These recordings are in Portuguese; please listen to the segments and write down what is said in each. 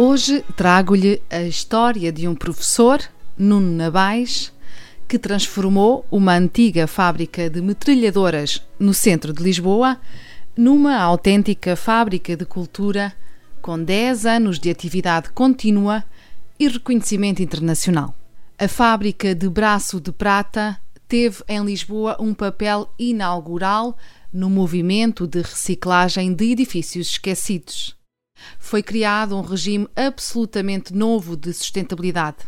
Hoje trago-lhe a história de um professor, Nuno Nabais, que transformou uma antiga fábrica de metralhadoras no centro de Lisboa numa autêntica fábrica de cultura com 10 anos de atividade contínua e reconhecimento internacional. A fábrica de Braço de Prata teve em Lisboa um papel inaugural no movimento de reciclagem de edifícios esquecidos foi criado um regime absolutamente novo de sustentabilidade.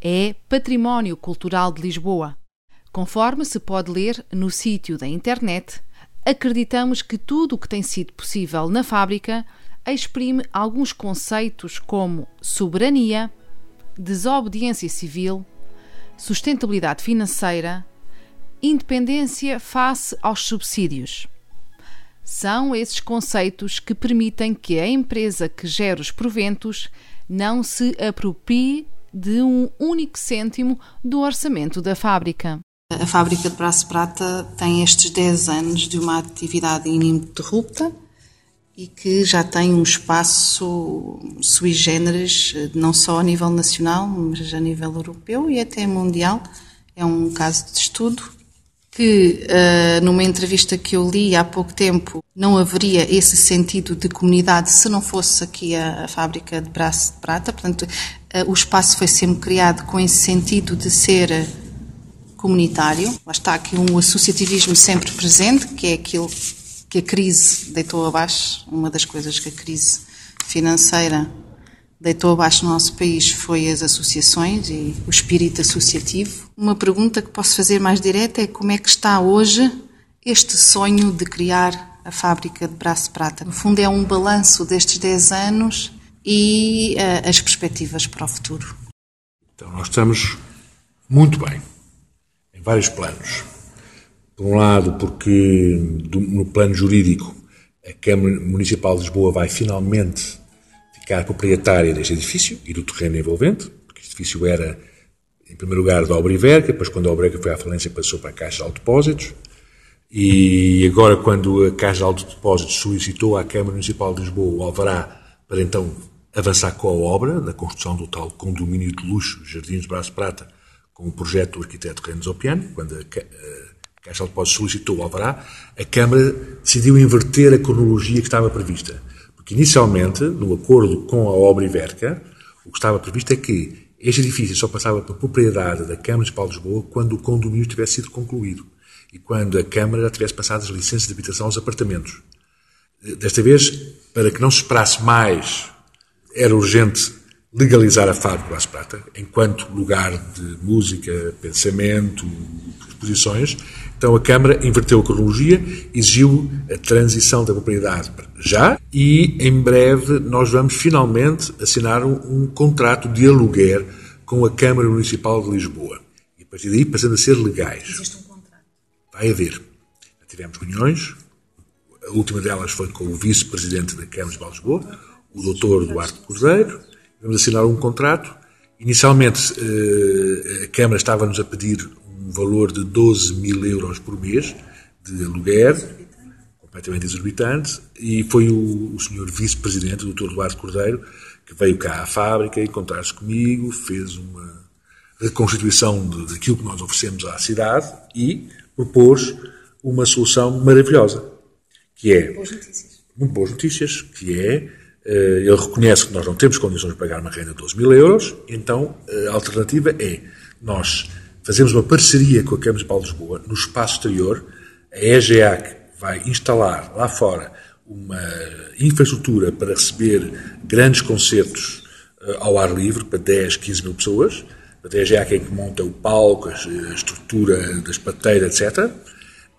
É Património Cultural de Lisboa. Conforme se pode ler no sítio da internet, acreditamos que tudo o que tem sido possível na fábrica exprime alguns conceitos como soberania, desobediência civil, sustentabilidade financeira, independência face aos subsídios. São esses conceitos que permitem que a empresa que gera os proventos não se aproprie de um único cêntimo do orçamento da fábrica. A fábrica de Braço Prata tem estes 10 anos de uma atividade ininterrupta e que já tem um espaço sui generis, não só a nível nacional, mas a nível europeu e até mundial. É um caso de estudo que uh, numa entrevista que eu li há pouco tempo não haveria esse sentido de comunidade se não fosse aqui a, a fábrica de braço de prata. Portanto, uh, o espaço foi sempre criado com esse sentido de ser comunitário. Lá está aqui um associativismo sempre presente, que é aquilo que a crise deitou abaixo, uma das coisas que a crise financeira deitou abaixo no nosso país foi as associações e o espírito associativo. Uma pergunta que posso fazer mais direta é como é que está hoje este sonho de criar a fábrica de Braço Prata. No fundo é um balanço destes 10 anos e uh, as perspectivas para o futuro. Então nós estamos muito bem, em vários planos. Por um lado, porque no plano jurídico a Câmara Municipal de Lisboa vai finalmente ficar proprietária deste edifício e do terreno envolvente, porque este edifício era, em primeiro lugar, da Obra depois, quando a Obra foi à falência, passou para a Caixa de Depósitos, e agora, quando a Caixa de Depósitos solicitou à Câmara Municipal de Lisboa o alvará para então avançar com a obra, na construção do tal condomínio de luxo, Jardins Braço Prata, com o projeto do arquiteto Renzo Opiano, quando a, Caixa de Depósitos solicitou o alvará, a Câmara decidiu inverter a cronologia que estava prevista que inicialmente, no acordo com a obra Iverca, o que estava previsto é que este edifício só passava para propriedade da Câmara Municipal de Lisboa quando o condomínio tivesse sido concluído e quando a Câmara já tivesse passado as licenças de habitação aos apartamentos. Desta vez, para que não se esperasse mais, era urgente legalizar a fábrica Las Prata enquanto lugar de música, pensamento, exposições. Então a Câmara inverteu a cronologia, exigiu a transição da propriedade já e em breve nós vamos finalmente assinar um, um contrato de aluguer com a Câmara Municipal de Lisboa. E a partir daí passando a ser legais. Existe um contrato? Vai haver. Já tivemos reuniões, a última delas foi com o vice-presidente da Câmara Municipal de Lisboa, o doutor Duarte Cordeiro. Vamos assinar um contrato. Inicialmente eh, a Câmara estava-nos a pedir um valor de 12 mil euros por mês de aluguer completamente exorbitante, e foi o, o senhor vice-presidente, o Dr. Eduardo Cordeiro, que veio cá à fábrica encontrar-se comigo, fez uma reconstituição de, daquilo que nós oferecemos à cidade e propôs uma solução maravilhosa, que é... Boas notícias. Muito boas notícias, que é... Eh, ele reconhece que nós não temos condições de pagar uma renda de 12 mil euros, então a alternativa é nós fazemos uma parceria com a Câmara de Paulo de Lisboa no espaço exterior, a EGEAC vai instalar lá fora uma infraestrutura para receber grandes concertos uh, ao ar livre para 10, 15 mil pessoas. A DGA quem que monta o palco, a estrutura das pateiras, etc.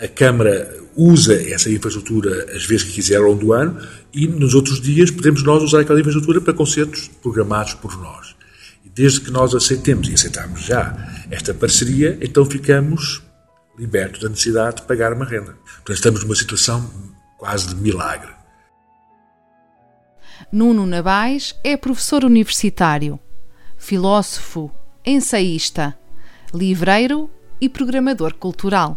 A Câmara usa essa infraestrutura as vezes que quiser ao longo do ano e nos outros dias podemos nós usar aquela infraestrutura para concertos programados por nós. Desde que nós aceitemos e aceitamos já esta parceria, então ficamos libertos da necessidade de pagar uma renda. Portanto, estamos numa situação quase de milagre. Nuno Nabais é professor universitário, filósofo, ensaísta, livreiro e programador cultural.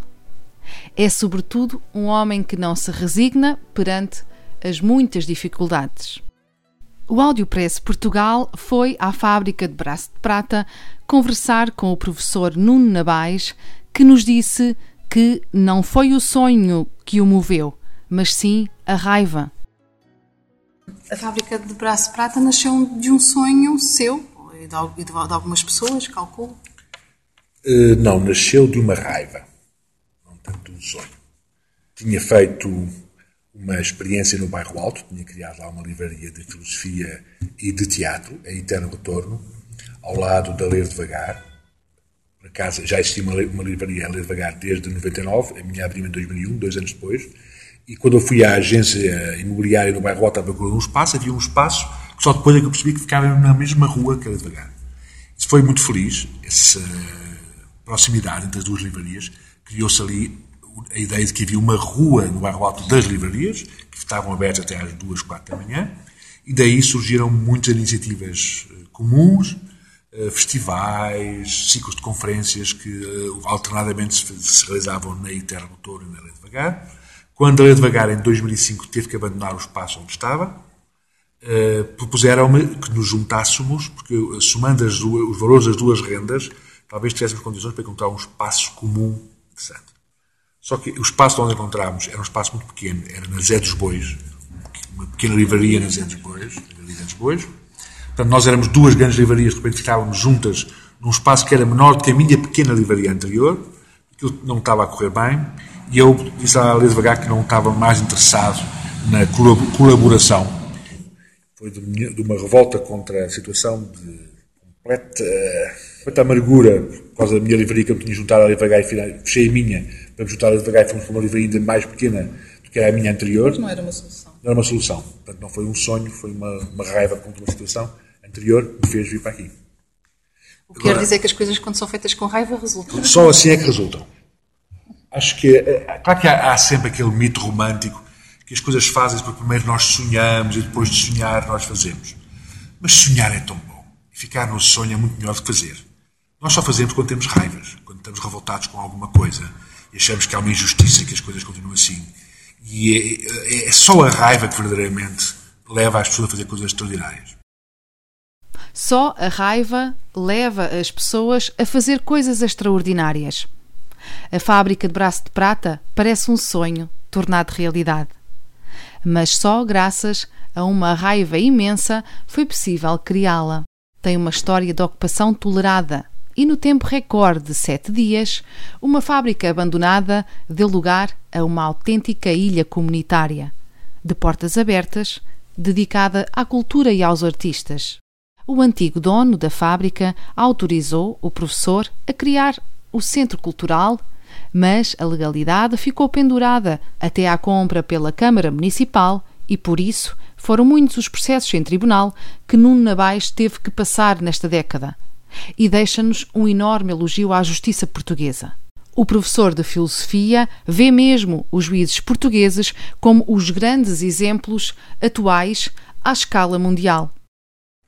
É, sobretudo, um homem que não se resigna perante as muitas dificuldades. O Audiopress Portugal foi à fábrica de Braço de Prata conversar com o professor Nuno Nabais, que nos disse que não foi o sonho que o moveu, mas sim a raiva. A fábrica de Braço de Prata nasceu de um sonho seu e de, algumas pessoas, calculo? Uh, não, nasceu de uma raiva, não tanto de um sonho. Tinha feito uma experiência no Bairro Alto, tinha criado lá uma livraria de filosofia e de teatro, a Eterno Retorno, ao lado da Ler Devagar. Por acaso já existia uma, uma livraria a Ler Devagar desde 99, a minha abriu em 2001, dois anos depois, e quando eu fui à agência imobiliária no Bairro Alto a procurar um espaço, havia um espaço que só depois é que eu percebi que ficava na mesma rua que a Ler Devagar. Isso foi muito feliz, essa proximidade entre as duas livrarias, criou-se ali a ideia de que havia uma rua no bairro alto das livrarias, que estavam abertas até às duas, quatro da manhã, e daí surgiram muitas iniciativas eh, comuns, eh, festivais, ciclos de conferências que eh, alternadamente se realizavam na Iterra do Touro e na Lei Devagar. Quando a Lei Devagar, em 2005, teve que abandonar o espaço onde estava, propuseram-me que nos juntássemos, porque somando duas, os valores das duas rendas, talvez tivéssemos condições para encontrar um espaço comum interessante. Só que o espaço onde encontramos era um espaço muito pequeno, era na Zé dos Bois, uma pequena livraria na Zé dos Bois, Zé dos Bois. Portanto, nós éramos duas grandes livrarias, de repente ficávamos juntas num espaço que era menor do que a minha pequena livraria anterior, aquilo não estava a correr bem, e eu disse à Lê devagar que não estava mais interessado na colaboração. Foi de uma revolta contra a situação de completa amargura por causa da minha livraria que eu tinha juntado à Livragai e fechei a minha para me juntar à Livragai e fomos para uma livraria ainda mais pequena do que era a minha anterior. Não era uma solução. Não era uma solução. Portanto, não foi um sonho, foi uma, uma raiva contra uma situação anterior que me fez vir para aqui. O que Agora, quer dizer que as coisas, quando são feitas com raiva, resultam. Só assim é que resultam. Acho que, é, claro que há, há sempre aquele mito romântico que as coisas fazem porque primeiro nós sonhamos e depois de sonhar nós fazemos. Mas sonhar é tão ficar no sonho é muito melhor que fazer. Nós só fazemos quando temos raivas, quando estamos revoltados com alguma coisa e achamos que há uma injustiça que as coisas continuam assim. E é, é, é só a raiva que verdadeiramente leva as pessoas a fazer coisas extraordinárias. Só a raiva leva as pessoas a fazer coisas extraordinárias. A fábrica de braço de prata parece um sonho tornado realidade. Mas só graças a uma raiva imensa foi possível criá-la tem uma história de ocupação tolerada e, no tempo recorde de sete dias, uma fábrica abandonada deu lugar a uma autêntica ilha comunitária, de portas abertas, dedicada à cultura e aos artistas. O antigo dono da fábrica autorizou o professor a criar o centro cultural, mas a legalidade ficou pendurada até à compra pela Câmara Municipal e, por isso, foram muitos os processos em tribunal que Nuno Nabais teve que passar nesta década. E deixa-nos um enorme elogio à justiça portuguesa. O professor de filosofia vê mesmo os juízes portugueses como os grandes exemplos atuais à escala mundial.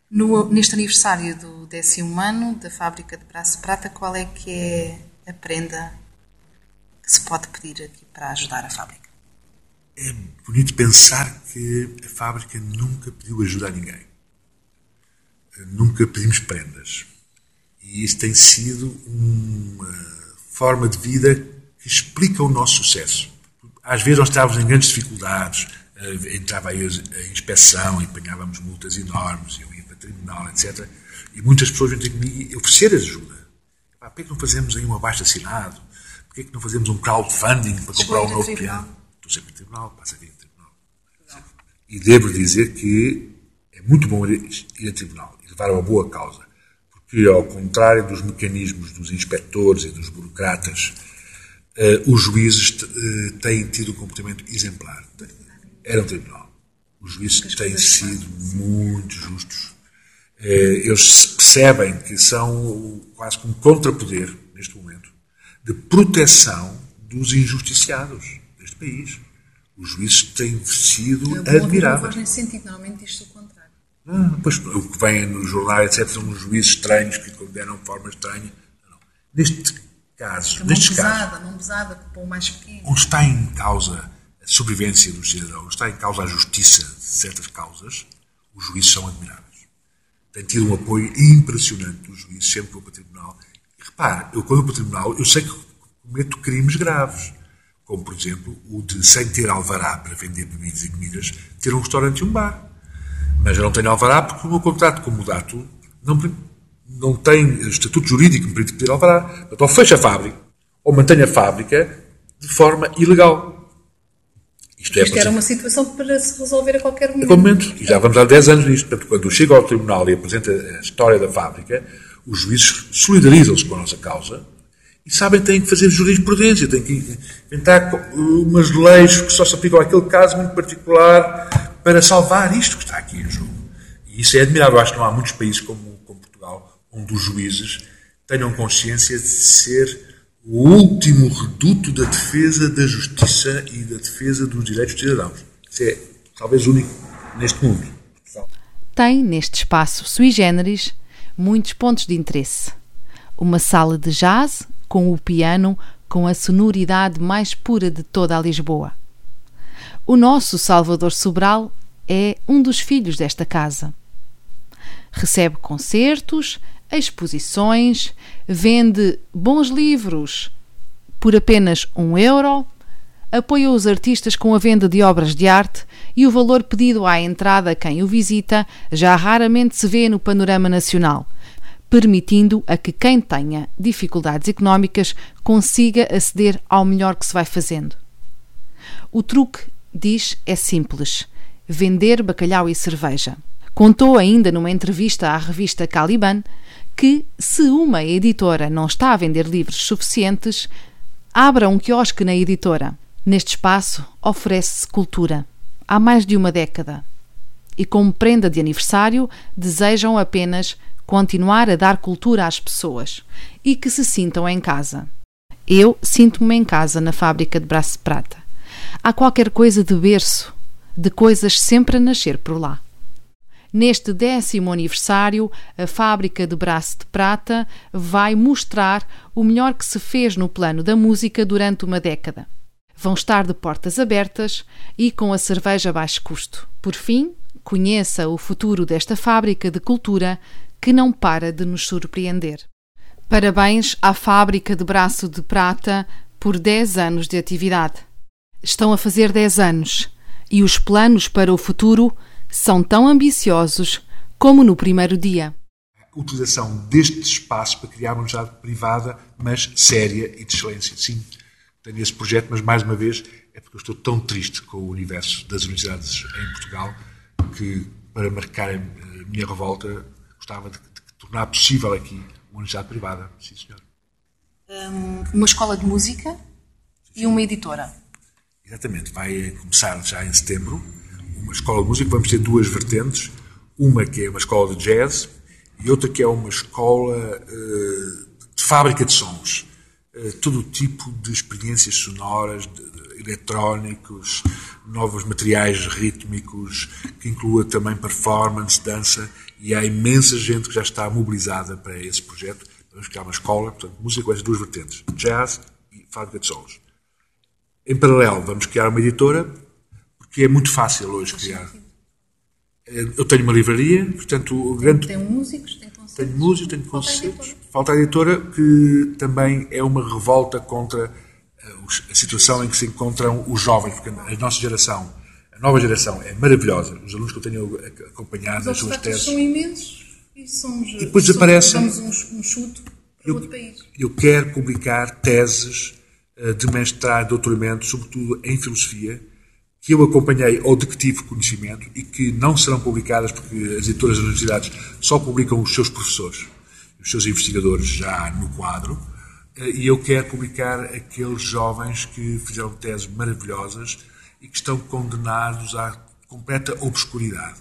No, neste aniversário do décimo ano da fábrica de Braço Prata, qual é que é a prenda que se pode pedir aqui para ajudar a fábrica? É bonito pensar que a fábrica nunca pediu ajuda a ninguém. Nunca pedimos prendas. E isso tem sido uma forma de vida que explica o nosso sucesso. Às vezes nós estávamos em grandes dificuldades, eh, entrava aí a inspeção e apanhávamos multas enormes, eu ia para o tribunal, etc. E muitas pessoas vêm ter comigo e oferecer ajuda. Por que é que não fazemos aí um abaixo assinado? Por que é que não fazemos um crowdfunding para comprar um novo piano? Tribunal, passa a vir tribunal. E devo dizer que é muito bom ir, ir a tribunal e levar uma boa causa. Porque, ao contrário dos mecanismos dos inspectores e dos burocratas, uh, os juízes uh, têm tido um comportamento exemplar. Era um tribunal. Os juízes têm sido muito justos. Uh, eles percebem que são quase como contrapoder, neste momento, de proteção dos injusticiados país. Os juízes têm sido admiráveis. Não faz sentido, normalmente diz o contrário. Ah, pois, o que vem no jornal, etc., são os juízes estranhos que condenam de forma estranha. Não. Neste caso, nestes pesada, casos, mão pesada para o mais pequeno. Onde está em causa a sobrevivência dos cidadãos, está em causa a justiça de certas causas, os juízes são admiráveis. Tem tido um apoio impressionante dos juízes, sempre vou para o tribunal. E repare, eu quando vou para o tribunal, eu sei que cometo crimes graves como por exemplo o de, sem ter alvará para vender bebidas e comidas, ter um restaurante e um bar. Mas eu não tenho alvará porque o meu contrato com o Mudato não, não tem estatuto jurídico que me permite pedir alvará. Então fecha a fábrica ou mantenha a fábrica de forma ilegal. Isto, é, Isto era uma situação para se resolver a qualquer momento. A qualquer momento. E já vamos há 10 anos nisto. Portanto, quando chego ao tribunal e apresenta a história da fábrica, os juízes solidarizam-se com a nossa causa e sabem que têm que fazer jurisprudência, têm que inventar umas leis que só se aplicam àquele caso muito particular para salvar isto que está aqui em jogo. E isso é admirável. Acho que não há muitos países como, como Portugal onde os juízes tenham consciência de ser o último reduto da defesa da justiça e da defesa dos direitos dos cidadãos. Isso é talvez único neste mundo. Tem, neste espaço sui generis, muitos pontos de interesse. Uma sala de jazz com o piano com a sonoridade mais pura de toda a Lisboa. O nosso Salvador Sobral é um dos filhos desta casa. Recebe concertos, exposições, vende bons livros por apenas um euro, apoia os artistas com a venda de obras de arte e o valor pedido à entrada a quem o visita já raramente se vê no panorama nacional permitindo a que quem tenha dificuldades económicas consiga aceder ao melhor que se vai fazendo. O truque, diz, é simples: vender bacalhau e cerveja. Contou ainda numa entrevista à revista Caliban que, se uma editora não está a vender livros suficientes, abra um quiosque na editora. Neste espaço oferece-se cultura. Há mais de uma década. E como prenda de aniversário, desejam apenas continuar a dar cultura às pessoas e que se sintam em casa. Eu sinto-me em casa na fábrica de braço de prata. Há qualquer coisa de berço, de coisas sempre a nascer por lá. Neste décimo aniversário, a fábrica de braço de prata vai mostrar o melhor que se fez no plano da música durante uma década. Vão estar de portas abertas e com a cerveja a baixo custo. Por fim, conheça o futuro desta fábrica de cultura que não para de nos surpreender. Parabéns à Fábrica de Braço de Prata por 10 anos de atividade. Estão a fazer 10 anos e os planos para o futuro são tão ambiciosos como no primeiro dia. A utilização deste espaço para criar uma universidade privada, mas séria e de excelência. Sim, tenho esse projeto, mas mais uma vez é porque eu estou tão triste com o universo das universidades em Portugal que, para marcar a minha revolta, gostava de, de tornar possível aqui uma universidade privada. Sim, senhor. Um, uma escola de música e uma editora. Exatamente. Vai começar já em setembro uma escola de música. Vamos ter duas vertentes. Uma que é uma escola de jazz e outra que é uma escola uh, de fábrica de sons. Uh, todo o tipo de experiências sonoras, de, de, eletrónicos, novos materiais rítmicos, que inclua também performance, dança e há imensa gente que já está mobilizada para esse projeto. Vamos criar uma escola, portanto, música com essas duas vertentes, jazz e fábrica de sons. Em paralelo, vamos criar uma editora, porque é muito fácil hoje criar. Eu tenho uma livraria, portanto, grande... Tem músicos, tem. Tenho músicos, tenho concertos. Falta a editora, que também é uma revolta contra eh, a situação em que se encontram os jovens, porque a nossa geração nova geração é maravilhosa. Os alunos que eu tenho acompanhado nas suas teses. são imensos e somos. E depois desaparecem. Damos um, um chute para eu, outro país. Eu quero publicar teses uh, de mestrado, doutoramento, sobretudo em filosofia, que eu acompanhei ou de que tive conhecimento e que não serão publicadas porque as editoras das universidades só publicam os seus professores, os seus investigadores já no quadro, e eu quero publicar aqueles jovens que fizeram teses maravilhosas e que estão condenados à completa obscuridade.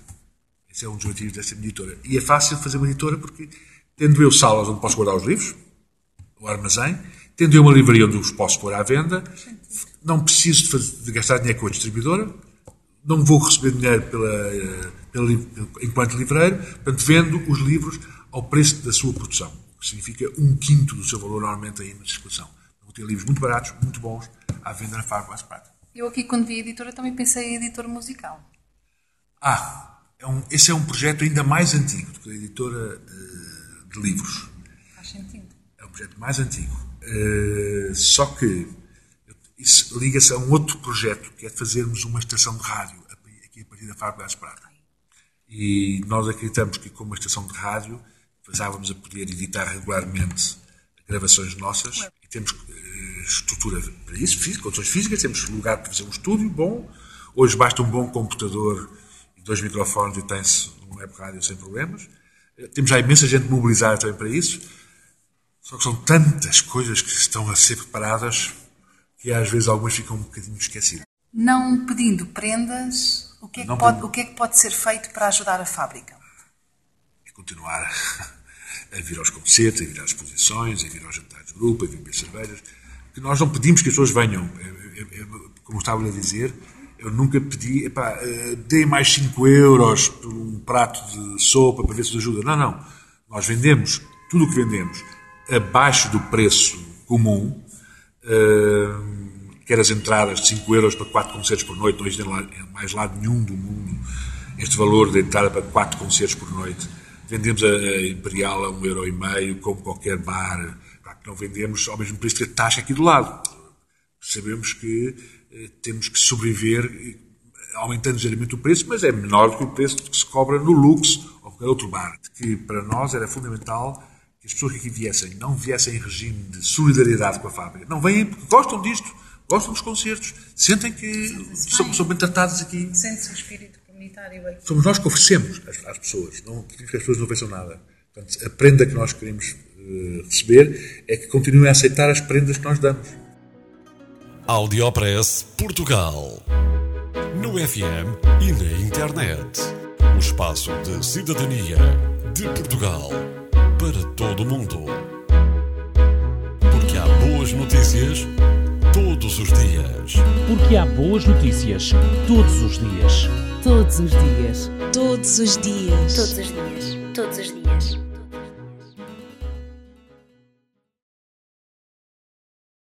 Esse é um dos motivos dessa editora. E é fácil fazer uma editora porque, tendo eu salas onde posso guardar os livros, o armazém, tendo eu uma livraria onde os posso pôr à venda, não preciso de, fazer, de gastar dinheiro com a distribuidora, não vou receber dinheiro pela, pela, enquanto livreiro, portanto, vendo os livros ao preço da sua produção, que significa um quinto do seu valor normalmente aí na circulação. Vou ter livros muito baratos, muito bons, à venda na Farmácia Prata. Eu aqui, quando vi a editora, também pensei em editor musical. Ah, é um, esse é um projeto ainda mais antigo do que a editora uh, de livros. Faz sentido. É um projeto mais antigo. Uh, só que isso liga-se a um outro projeto, que é fazermos uma estação de rádio aqui a partir da Fábrica de Prata. E nós acreditamos que com uma estação de rádio passávamos a poder editar regularmente gravações nossas e temos uh, estrutura para isso, condições físicas, temos lugar para fazer um estúdio bom. Hoje basta um bom computador e dois microfones e tem-se um web rádio sem problemas. Eh, temos já imensa gente mobilizada também para isso. Só que são tantas coisas que estão a ser preparadas que às vezes algumas ficam um bocadinho esquecidas. Não pedindo prendas, o que é que, pode, o que, é que pode ser feito para ajudar a fábrica? É continuar a vir aos concertos, a vir às exposições, a vir aos jantares de grupo, a vir beber cervejas. Que nós não pedimos que as pessoas venham. Como estava a dizer, eu nunca pedi, epá, eh, dê mais 5 euros por um prato de sopa para ver se ajuda. Não, não. Nós vendemos tudo o que vendemos abaixo do preço comum, uh, quer as entradas de 5 euros para 4 concertos por noite, não existe mais lado nenhum do mundo este valor de entrada para 4 concertos por noite. Vendemos a Imperial a 1,5 um euro, e meio, como qualquer bar. Não vendemos ao mesmo preço que a taxa aqui do lado. Sabemos que eh, temos que sobreviver aumentando ligeiramente o preço, mas é menor do que o preço que se cobra no Lux ou qualquer outro bar. Que para nós era fundamental que as pessoas que aqui viessem não viessem em regime de solidariedade com a fábrica. Não vêm porque gostam disto, gostam dos concertos, sentem que são, são bem tratados aqui. Sente-se o espírito comunitário aqui. Somos nós que oferecemos às, às pessoas, não que as pessoas não ofereçam nada. Portanto, a prenda que nós queremos uh, receber é que continuem a aceitar as prendas que nós damos. Audiopress Portugal. No FM e na internet. O espaço de cidadania de Portugal para todo o mundo. Porque há boas notícias todos os dias. Porque há boas notícias todos os dias. Todos os dias. Todos os dias. Todos os dias. Todos os dias.